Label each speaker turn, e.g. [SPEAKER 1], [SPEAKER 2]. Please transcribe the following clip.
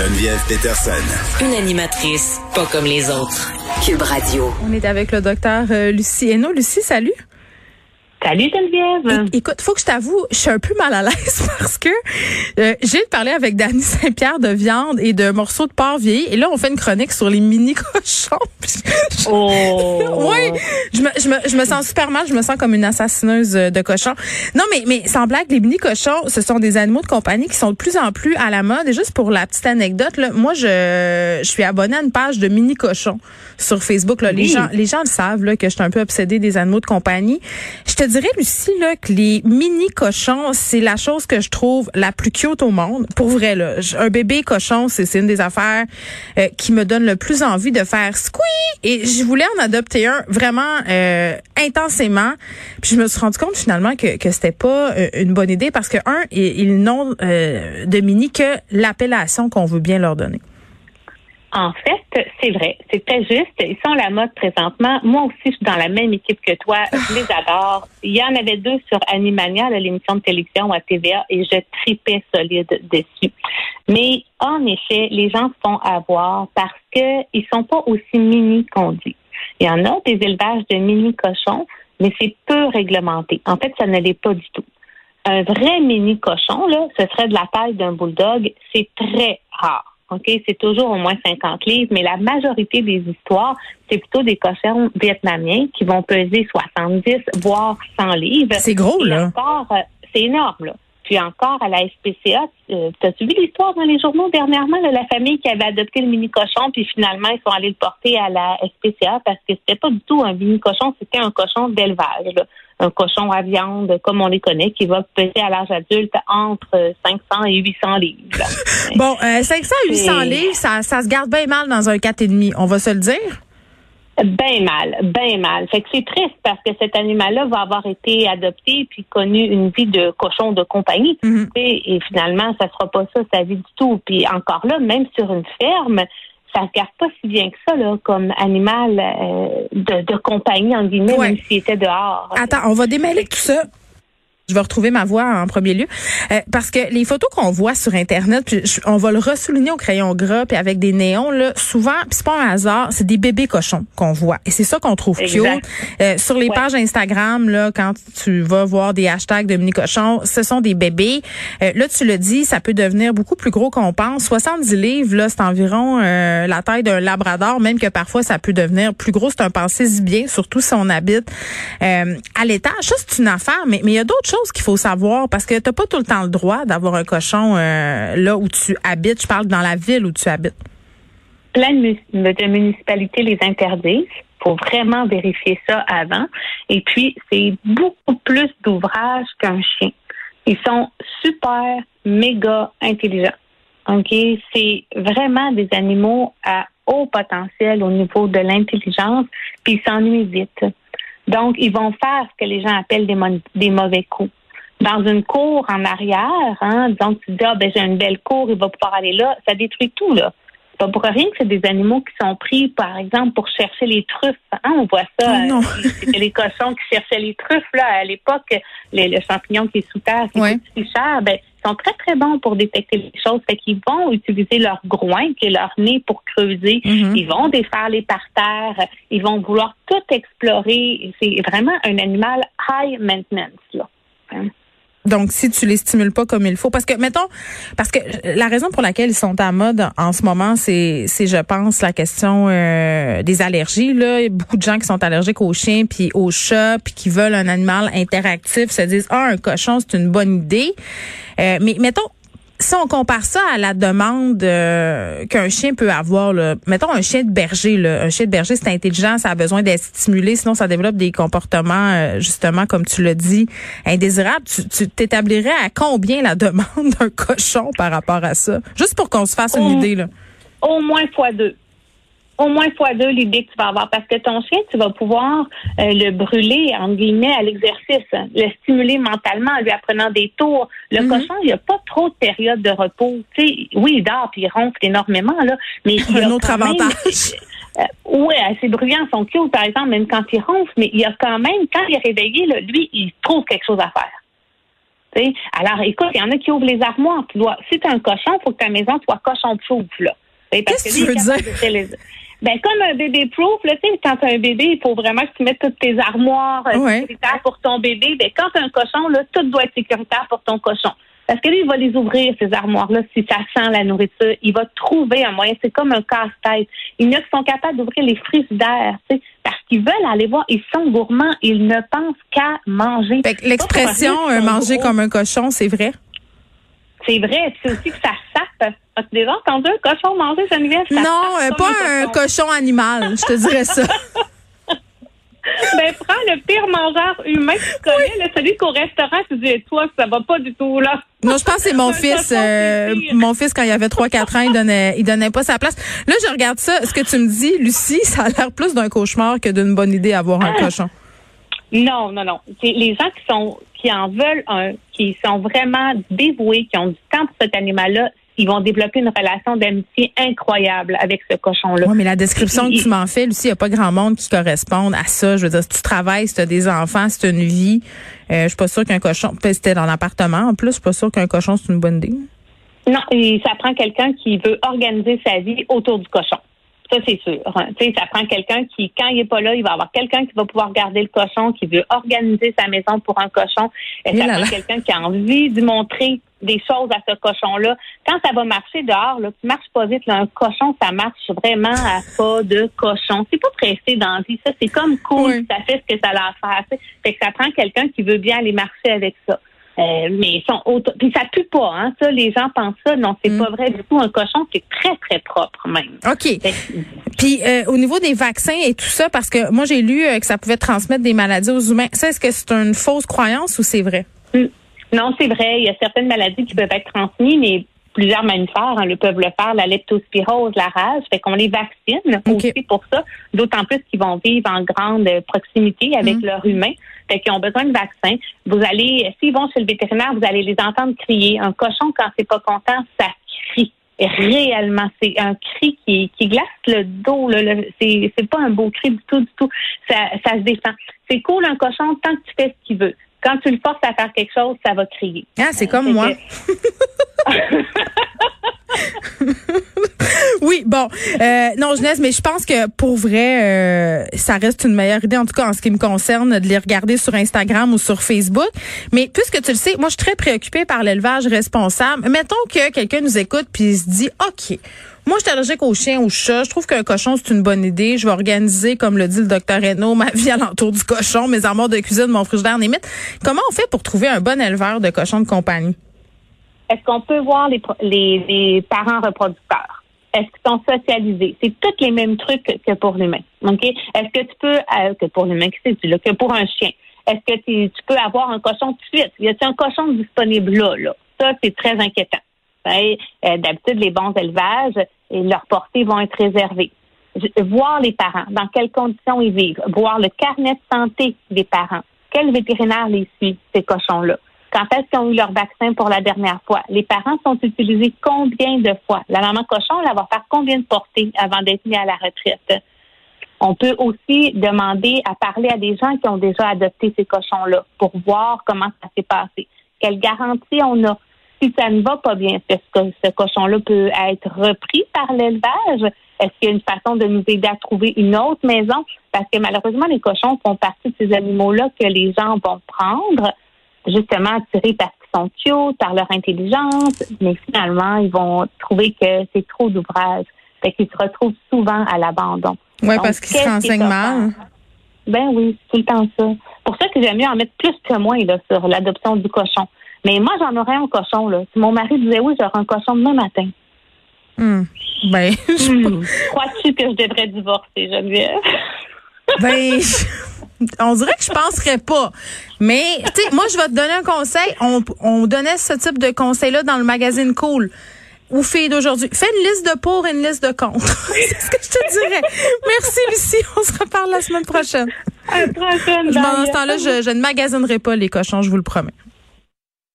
[SPEAKER 1] Geneviève Peterson.
[SPEAKER 2] Une animatrice pas comme les autres. Cube Radio.
[SPEAKER 3] On est avec le docteur euh, Lucie Hainaut. Lucie, salut.
[SPEAKER 4] Salut Geneviève.
[SPEAKER 3] É- écoute, faut que je t'avoue, je suis un peu mal à l'aise parce que euh, j'ai parlé avec Dany Saint-Pierre de viande et de morceaux de porc vieilli et là on fait une chronique sur les mini cochons.
[SPEAKER 4] Oh.
[SPEAKER 3] oui, je me, je, me, je me sens super mal, je me sens comme une assassineuse euh, de cochons. Non mais mais sans blague, les mini cochons, ce sont des animaux de compagnie qui sont de plus en plus à la mode et juste pour la petite anecdote là, moi je je suis abonnée à une page de mini cochons sur Facebook là, les gens les gens le savent là que je suis un peu obsédée des animaux de compagnie. Je te dirais, Lucie, là, que les mini cochons, c'est la chose que je trouve la plus cute au monde. Pour vrai, là. Un bébé cochon, c'est une des affaires euh, qui me donne le plus envie de faire squeak. Et je voulais en adopter un vraiment euh, intensément. Puis je me suis rendu compte finalement que, que c'était pas euh, une bonne idée parce que, un, ils n'ont euh, de mini que l'appellation qu'on veut bien leur donner.
[SPEAKER 4] En fait, c'est vrai, c'est très juste. Ils sont à la mode présentement. Moi aussi, je suis dans la même équipe que toi. Je les adore. Il y en avait deux sur Animania, l'émission de télévision à TVA, et je tripais solide dessus. Mais en effet, les gens se font avoir parce que ils sont pas aussi mini qu'on dit. Il y en a des élevages de mini cochons, mais c'est peu réglementé. En fait, ça ne l'est pas du tout. Un vrai mini cochon, là, ce serait de la taille d'un bulldog. C'est très rare. OK, c'est toujours au moins 50 livres, mais la majorité des histoires, c'est plutôt des cochons vietnamiens qui vont peser 70, voire 100 livres.
[SPEAKER 3] C'est gros, là.
[SPEAKER 4] encore, euh, c'est énorme, là. Puis encore, à la SPCA, euh, t'as-tu vu l'histoire dans les journaux dernièrement, là, la famille qui avait adopté le mini-cochon, puis finalement, ils sont allés le porter à la SPCA parce que c'était pas du tout un mini-cochon, c'était un cochon d'élevage, là. Un cochon à viande, comme on les connaît, qui va peser à l'âge adulte entre 500 et 800 livres.
[SPEAKER 3] Bon, euh, 500 à 800
[SPEAKER 4] C'est-
[SPEAKER 3] livres, ça, ça se garde bien mal dans un 4,5, on va se le dire?
[SPEAKER 4] Ben mal, ben mal. Fait que c'est triste parce que cet animal-là va avoir été adopté puis connu une vie de cochon de compagnie.
[SPEAKER 3] Mhm.
[SPEAKER 4] Et, et finalement, ça sera pas ça sa vie du tout. Puis encore là, même sur une ferme, ça se garde pas si bien que ça là, comme animal euh, de, de compagnie en guillemets,
[SPEAKER 3] Ouais.
[SPEAKER 4] même s'il était dehors.
[SPEAKER 3] Attends, on va démêler tout ça. Je vais retrouver ma voix en premier lieu. Euh, parce que les photos qu'on voit sur Internet, puis je- on va le ressouligner au crayon gras, puis avec des néons, là, souvent, puis c'est pas un hasard, c'est des bébés cochons qu'on voit. Et c'est ça qu'on trouve cute. Euh, sur les
[SPEAKER 4] Ouais.
[SPEAKER 3] pages Instagram, là, quand tu vas voir des hashtags de mini cochons, ce sont des bébés. Euh, là, tu le dis, ça peut devenir beaucoup plus gros qu'on pense. 70 livres, là, c'est environ euh, la taille d'un labrador, même que parfois ça peut devenir plus gros. C'est un pensée bien, surtout si on habite euh, à l'étage. Ça, c'est une affaire, mais mais il y a d'autres choses qu'il faut savoir parce que t'as pas tout le temps le droit d'avoir un cochon euh, là où tu habites. Je parle dans la ville où tu habites.
[SPEAKER 4] plein de, municipalités les interdisent. faut vraiment vérifier ça avant. Et puis, c'est beaucoup plus d'ouvrages qu'un chien. Ils sont super, méga intelligents. OK? C'est vraiment des animaux à haut potentiel au niveau de l'intelligence, puis ils s'ennuient vite. Donc, ils vont faire ce que les gens appellent des, mauvais coups. Dans une cour en arrière, hein, donc tu dis, ah, ben, j'ai une belle cour, il va pouvoir aller là, ça détruit tout, là. Pas pour rien que c'est des animaux qui sont pris, par exemple, pour chercher les truffes. Hein, on voit ça.
[SPEAKER 3] Oh
[SPEAKER 4] euh, C'était les cochons qui cherchaient les truffes, là, à l'époque, les, le champignon qui est sous terre, qui
[SPEAKER 3] Ouais.
[SPEAKER 4] coûte si cher, ben, ils sont très, très bons pour détecter les choses. Fait qu'ils vont utiliser leur groin, qui est leur nez, pour creuser.
[SPEAKER 3] Mhm.
[SPEAKER 4] Ils vont défaire les parterres. Ils vont vouloir tout explorer. C'est vraiment un animal high maintenance, là.
[SPEAKER 3] Donc, si tu les stimules pas comme il faut, parce que, mettons, parce que la raison pour laquelle ils sont à mode en ce moment, c'est, c'est, je pense, la question euh, des allergies. Là, il y a beaucoup de gens qui sont allergiques aux chiens puis aux chats, puis qui veulent un animal interactif, se disent ah un cochon c'est une bonne idée. Euh, mais mettons, si on compare ça à la demande euh, qu'un chien peut avoir, là, mettons un chien de berger, là, un chien de berger, c'est intelligent, ça a besoin d'être stimulé, sinon ça développe des comportements, euh, justement, comme tu l'as dit, indésirables. Tu tu t'établirais à combien la demande d'un cochon par rapport à ça? Juste pour qu'on se fasse une idée. Là.
[SPEAKER 4] Au moins fois deux. Au moins fois deux l'idée que tu vas avoir. Parce que ton chien, tu vas pouvoir euh, le brûler, en guillemets, à l'exercice. Le stimuler mentalement en lui apprenant des tours. Le
[SPEAKER 3] Mhm.
[SPEAKER 4] cochon, il n'y a pas trop de période de repos. Tu oui, il dort puis il ronfle énormément, là. Mais il y a
[SPEAKER 3] Un autre avantage.
[SPEAKER 4] Euh, oui, ses bruyants sont cute, par exemple, même quand il ronfle, mais il y a quand même, quand il est réveillé, là, lui, il trouve quelque chose à faire. Alors, écoute, il y en a qui ouvrent les armoires. si tu un cochon, il faut que ta maison soit cochon-proof.
[SPEAKER 3] Qu'est-ce que tu veux dire?
[SPEAKER 4] Ben, comme un bébé proof, là, tu sais, quand t'as un bébé, il faut vraiment que tu mettes toutes tes armoires euh, sécuritaires pour ton bébé. Ben, quand t'as un cochon, là, tout doit être sécuritaire pour ton cochon. Parce que lui, il va les ouvrir, ces armoires-là, si ça sent la nourriture. Il va trouver un moyen. C'est comme un casse-tête. Il y en a qui sont capables d'ouvrir les frigidaires, tu sais, parce qu'ils veulent aller voir. Ils sont gourmands. Ils ne pensent qu'à manger.
[SPEAKER 3] L'expression euh, manger comme un cochon, c'est vrai?
[SPEAKER 4] C'est vrai. C'est aussi que ça sape. As-tu déjà entendu un cochon manger, Geneviève? Ça
[SPEAKER 3] non, euh, pas un cochon. animal, je te dirais ça.
[SPEAKER 4] ben, prends le pire mangeur humain que tu connais, celui qu'au restaurant, tu dis, toi, ça va pas du tout, là.
[SPEAKER 3] Non, je pense que c'est mon fils. Euh, mon fils, quand il avait 3-4 ans, il donnait, il donnait pas sa place. Là, je regarde ça. Ce que tu me dis, Lucie, ça a l'air plus d'un cauchemar que d'une bonne idée avoir un ah. cochon.
[SPEAKER 4] Non, non, non. Les gens qui sont qui en veulent un, qui sont vraiment dévoués, qui ont du temps pour cet animal-là, ils vont développer une relation d'amitié incroyable avec ce cochon-là.
[SPEAKER 3] Oui, mais la description que tu m'en fais, Lucie, il n'y a pas grand monde qui corresponde à ça. Je veux dire, si tu travailles, si tu as des enfants, si tu as une vie, euh, je suis pas sûre qu'un cochon, c'était dans l'appartement en plus, je suis pas sûre qu'un cochon, c'est une bonne idée.
[SPEAKER 4] Non, et ça prend quelqu'un qui veut organiser sa vie autour du cochon. Ça, c'est sûr. Hein. ça prend quelqu'un qui, quand il n'est pas là, il va avoir quelqu'un qui va pouvoir garder le cochon, qui veut organiser sa maison pour un cochon. Et, ça prend quelqu'un qui a envie de montrer des choses à ce cochon-là. Quand ça va marcher dehors, là, tu marches pas vite. un cochon, ça marche vraiment à pas de cochon. C'est pas pressé dans la vie. Ça, c'est comme cool. Ça fait ce que ça a à faire. Fait que ça prend quelqu'un qui veut bien aller marcher avec ça. Euh, mais ils sont auto... Puis ça pue pas, hein. Ça, les gens pensent ça. Non, c'est pas mm. vrai du tout. Un cochon, c'est très, très propre même.
[SPEAKER 3] OK. Puis euh, au niveau des vaccins et tout ça, parce que moi j'ai lu euh, que ça pouvait transmettre des maladies aux humains. Ça, est-ce que c'est une fausse croyance ou c'est vrai?
[SPEAKER 4] Mm. Non, c'est vrai. Il y a certaines maladies qui peuvent être transmises, mais plusieurs mammifères hein, le peuvent le faire, la leptospirose, la rage, fait qu'on les vaccine aussi pour ça, d'autant plus qu'ils vont vivre en grande proximité avec mm. leur humain, fait qu'ils ont besoin de vaccins. Vous allez, s'ils vont chez le vétérinaire, vous allez les entendre crier. Un cochon, quand c'est pas content, ça crie réellement. C'est un cri qui, qui glace le dos. Là, c'est, c'est pas un beau cri du tout, du tout. Ça, ça se défend. C'est cool un cochon tant que tu fais ce qu'il veut. Quand tu le forces à faire quelque chose, ça va crier.
[SPEAKER 3] Ah, c'est comme moi. oui, bon, euh, non, Jeunesse, mais je pense que pour vrai, euh, ça reste une meilleure idée, en tout cas en ce qui me concerne, de les regarder sur Instagram ou sur Facebook. Mais puisque tu le sais, moi, je suis très préoccupée par l'élevage responsable. Mettons que quelqu'un nous écoute puis se dit, OK, moi, je suis allergique aux chiens, aux chats. Je trouve qu'un cochon, c'est une bonne idée. Je vais organiser, comme le dit le docteur Renault, ma vie alentour du cochon, mes amours de cuisine, mon frigidaire, limite. Comment on fait pour trouver un bon éleveur de cochons de compagnie?
[SPEAKER 4] Est-ce qu'on peut voir les, parents reproducteurs? Est-ce qu'ils sont socialisés? C'est tous les mêmes trucs que pour l'humain. OK? Est-ce que tu peux, euh, que pour l'humain, que c'est que pour un chien? Est-ce que tu, peux avoir un cochon de suite? Y a-t-il un cochon disponible là, là? Ça, c'est très inquiétant. Euh, d'habitude, les bons élevages et leurs portées vont être réservées. Voir les parents, dans quelles conditions ils vivent, voir le carnet de santé des parents. Quel vétérinaire les suit, ces cochons-là? Quand est-ce qu'ils ont eu leur vaccin pour la dernière fois? Les parents sont utilisés combien de fois? La maman cochon, elle va faire combien de portées avant d'être mis à la retraite? On peut aussi demander à parler à des gens qui ont déjà adopté ces cochons-là pour voir comment ça s'est passé. Quelle garantie on a? Si ça ne va pas bien, est-ce que ce cochon-là peut être repris par l'élevage? Est-ce qu'il y a une façon de nous aider à trouver une autre maison? Parce que malheureusement, les cochons font partie de ces animaux-là que les gens vont prendre justement attirés parce qu'ils sont cute, par leur intelligence, mais finalement, ils vont trouver que c'est trop d'ouvrage. Fait qu'ils se retrouvent souvent à l'abandon.
[SPEAKER 3] Oui, parce qu'ils se renseignent mal.
[SPEAKER 4] Ben oui, c'est tout le temps ça. Pour ça que j'aime mieux en mettre plus que moins là, sur l'adoption du cochon. Mais moi, j'en aurais un cochon. Là. Si mon mari disait oui, j'aurais un cochon demain matin.
[SPEAKER 3] Hum. Ben,
[SPEAKER 4] hmm. Crois-tu que je devrais divorcer, Geneviève?
[SPEAKER 3] ben, on dirait que je penserais pas. Mais, tu sais, moi, je vais te donner un conseil. On, on donnait ce type de conseil-là dans le magazine Cool ou filles d'aujourd'hui. Fais une liste de pour et une liste de contre. C'est ce que je te dirais. Merci, Lucie. On se reparle la semaine prochaine.
[SPEAKER 4] À la prochaine.
[SPEAKER 3] Dans ce temps-là, je, je ne magasinerai pas les cochons, je vous le promets.